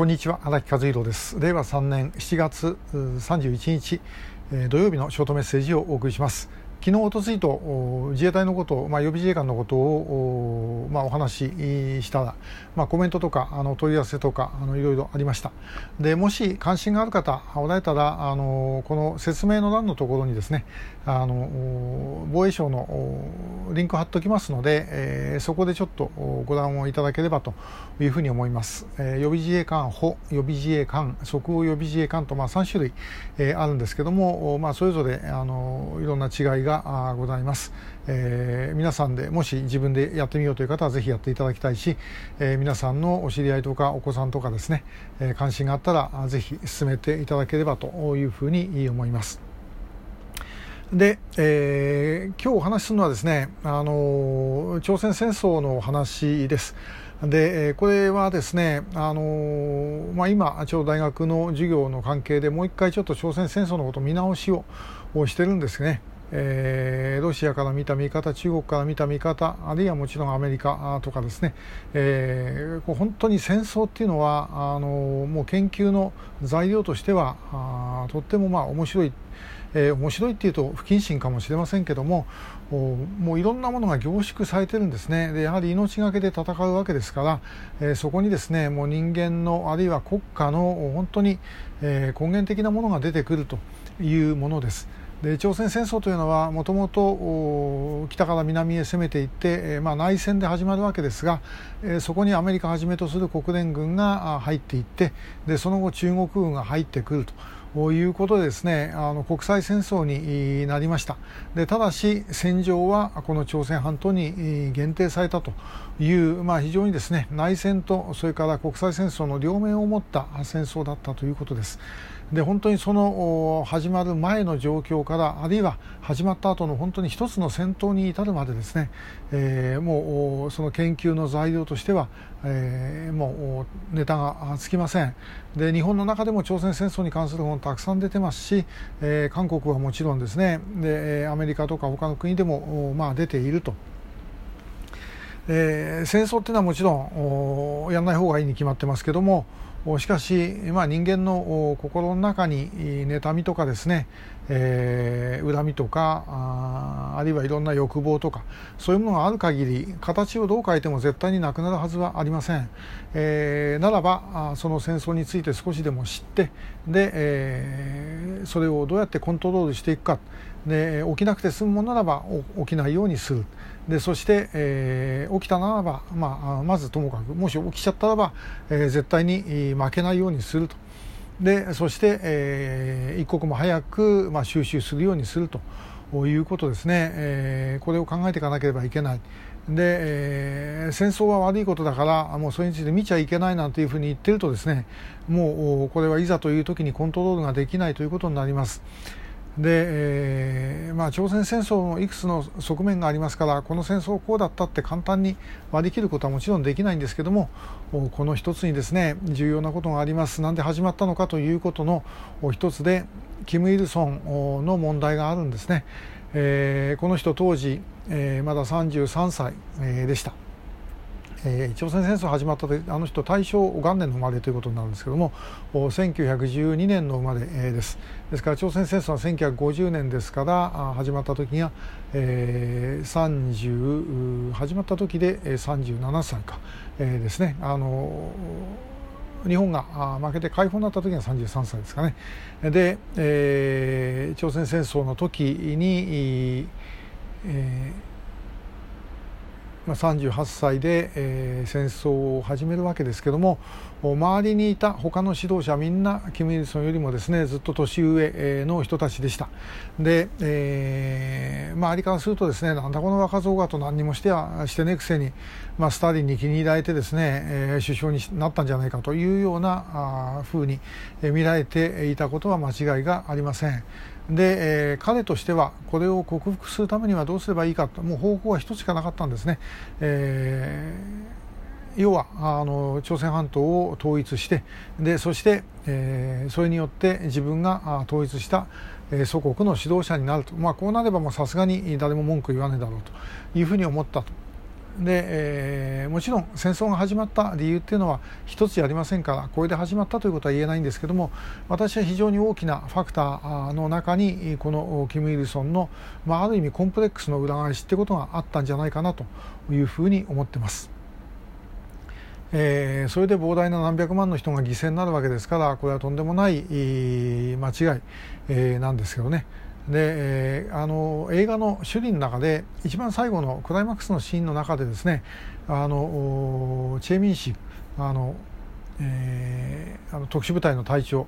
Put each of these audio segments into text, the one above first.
こんにちは荒木和弘です。令和3年7月31日土曜日のショートメッセージをお送りします。昨日、おとついと自衛隊のこと、まあ、予備自衛官のことを、まあ、お話しした、まあ、コメントとかあの問い合わせとかあのいろいろありました。でもし関心がある方おられたらあのこの説明の欄のところにですねあの防衛省のリンク貼っておきますので、えー、そこでちょっとご覧をいただければというふうに思います、えー、予備自衛官補予備自衛官即応予備自衛官と、まあ、3種類、えー、あるんですけども、まあ、それぞれあのいろんな違いががございます、えー、皆さんでもし自分でやってみようという方はぜひやっていただきたいし、えー、皆さんのお知り合いとかお子さんとかですね、えー、関心があったらぜひ進めていただければというふうに思います。で、えー、今日お話しするのはですね、あの朝鮮戦争の話です。でこれはですね、あのまあ、今、ちょうど大学の授業の関係でもう一回ちょっと朝鮮戦争のこと見直しをしてるんですね。えー、ロシアから見た見方、中国から見た見方、あるいはもちろんアメリカとかですね、えー、本当に戦争っていうのはあのもう研究の材料としてはあとってもまあ面白い、えー、面白いっていうと不謹慎かもしれませんけどももういろんなものが凝縮されてるんですねでやはり命がけで戦うわけですから、えー、そこにですねもう人間のあるいは国家の本当に、えー、根源的なものが出てくるというものです。で朝鮮戦争というのはもともと北から南へ攻めていって、えー、まあ、内戦で始まるわけですが、えー、そこにアメリカはじめとする国連軍が入っていってでその後中国軍が入ってくると。いうことでですねあの国際戦争になりましたでただし戦場はこの朝鮮半島に限定されたという、まあ、非常にですね内戦とそれから国際戦争の両面を持った戦争だったということです。で本当にその始まる前の状況からあるいは始まった後の本当に一つの戦闘に至るまでですね、えー、もうその研究の材料としては、えー、もうネタがつきませんで日本の中でも朝鮮戦争に関する本たくさん出てますし、えー、韓国はもちろんですねでアメリカとか他の国でも、まあ、出ていると。えー、戦争っていうのはもちろんやらない方がいいに決まってますけどもしかし、まあ、人間の心の中に妬みとかですね、えー、恨みとかああるいはいろんな欲望とかそういうものがある限り形をどう変えても絶対になくなるはずはありません、えー、ならばその戦争について少しでも知ってで、えー、それをどうやってコントロールしていくか。で起きなくて済むものならば起きないようにする。でそして、えー、起きたならば、まあ、まずともかくもし起きちゃったらば、えー、絶対に負けないようにするとでそして、えー、一刻も早く、まあ、収集するようにするということですね、えー、これを考えていかなければいけない。で、えー、戦争は悪いことだからもうそれについて見ちゃいけないなんていうふうに言ってるとですねもうこれはいざという時にコントロールができないということになります。で、えーまあ、朝鮮戦争のいくつの側面がありますからこの戦争こうだったって簡単に割り切ることはもちろんできないんですけどもこの一つにですね重要なことがありますなんで始まったのかということの一つでキム・イルソンの問題があるんですね、えー、この人当時、えー、まだ33歳、でした。えー、朝鮮戦争始まった時あの人大正元年の生まれということになるんですけども1912年の生まれです。ですから朝鮮戦争は1950年ですから始まった時が、えー、30始まった時で37歳か、えー、ですね。あの日本が負けて解放になった時が33歳ですかね。で、えー、朝鮮戦争の時に、えーまあ、38歳で、えー、戦争を始めるわけですけども周りにいた他の指導者みんなキム・イルソンよりもですねずっと年上の人たちでしたで、えー、まあありからするとですねなんだこの若造がと何にもしてはしてねくせに、まあ、スターリンに気に入られてですね、えー、首相になったんじゃないかというようなあ風に見られていたことは間違いがありません。で、えー、彼としてはこれを克服するためにはどうすればいいかともう方法は一つしかなかったんですね。えー、要はあの朝鮮半島を統一してでそして、えー、それによって自分が統一した、祖国の指導者になると、まあ、こうなればさすがに誰も文句言わねえだろうというふうに思ったとで、えー、もちろん戦争が始まった理由っていうのは一つじゃありませんからこれで始まったということは言えないんですけども私は非常に大きなファクターの中にこのキム・イルソンの、まあ、ある意味コンプレックスの裏返しってことがあったんじゃないかなというふうに思ってます。えー、それで膨大な何百万の人が犠牲になるわけですからこれはとんでもない間違い、えー、なんですけどね。で、えー、あの映画の首里の中で一番最後のクライマックスのシーンの中でですねあのチェ・ミンシあの、えー、あの特殊部隊の隊長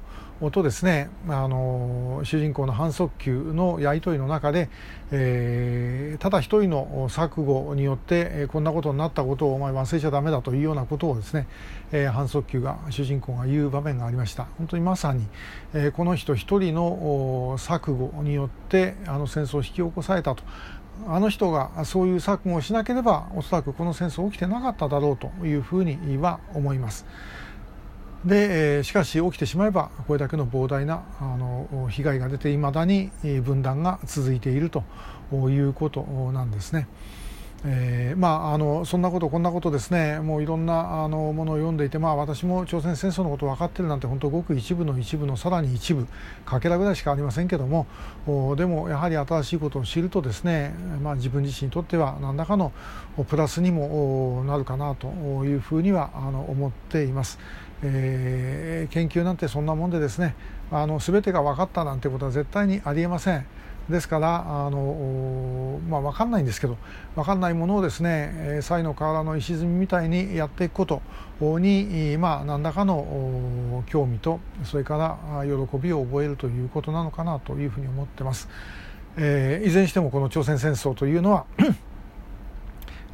とですねあの主人公の反則球のやり取りの中で、えー、ただ一人の錯誤によって、え、こんなことになったことをお前忘れちゃだめだというようなことをですね、えー、反則球が主人公が言う場面がありました本当にまさに、えー、この人一人の錯誤によってあの戦争を引き起こされたとあの人がそういう錯誤をしなければおそらくこの戦争起きてなかっただろうというふうには思います。で、しかし起きてしまえばこれだけの膨大なあの被害が出ていまだに分断が続いているということなんですね。えー、まああのそんなことこんなことですねもういろんなあのものを読んでいて、まあ、私も朝鮮戦争のこと分かってるなんて本当ごく一部の一部のさらに一部かけらぐらいしかありませんけどもでもやはり新しいことを知るとですね、まあ、自分自身にとっては何らかのプラスにもなるかなというふうにはあの思っています。えー、研究なんてそんなもんでですねあの全てが分かったなんてことは絶対にありえません。ですからあの、まあ、分かんないんですけど分かんないものをですね才の河原の石積みみたいにやっていくことに、まあ、何らかの興味とそれから喜びを覚えるということなのかなというふうに思ってます。えー、いずれにしてもこの朝鮮戦争というのは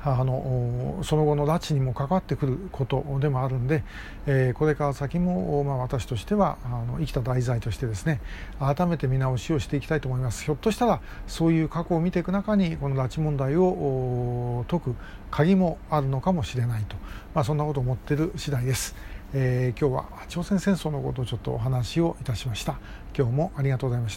あのその後の拉致にも関わってくることでもあるんで、え、これから先も、まあ、私としてはあの生きた題材としてですね改めて見直しをしていきたいと思います。ひょっとしたらそういう過去を見ていく中にこの拉致問題を解く鍵もあるのかもしれないと、まあ、そんなことを思っている次第です、えー、今日は朝鮮戦争のことをちょっとお話をいたしました。今日もありがとうございました。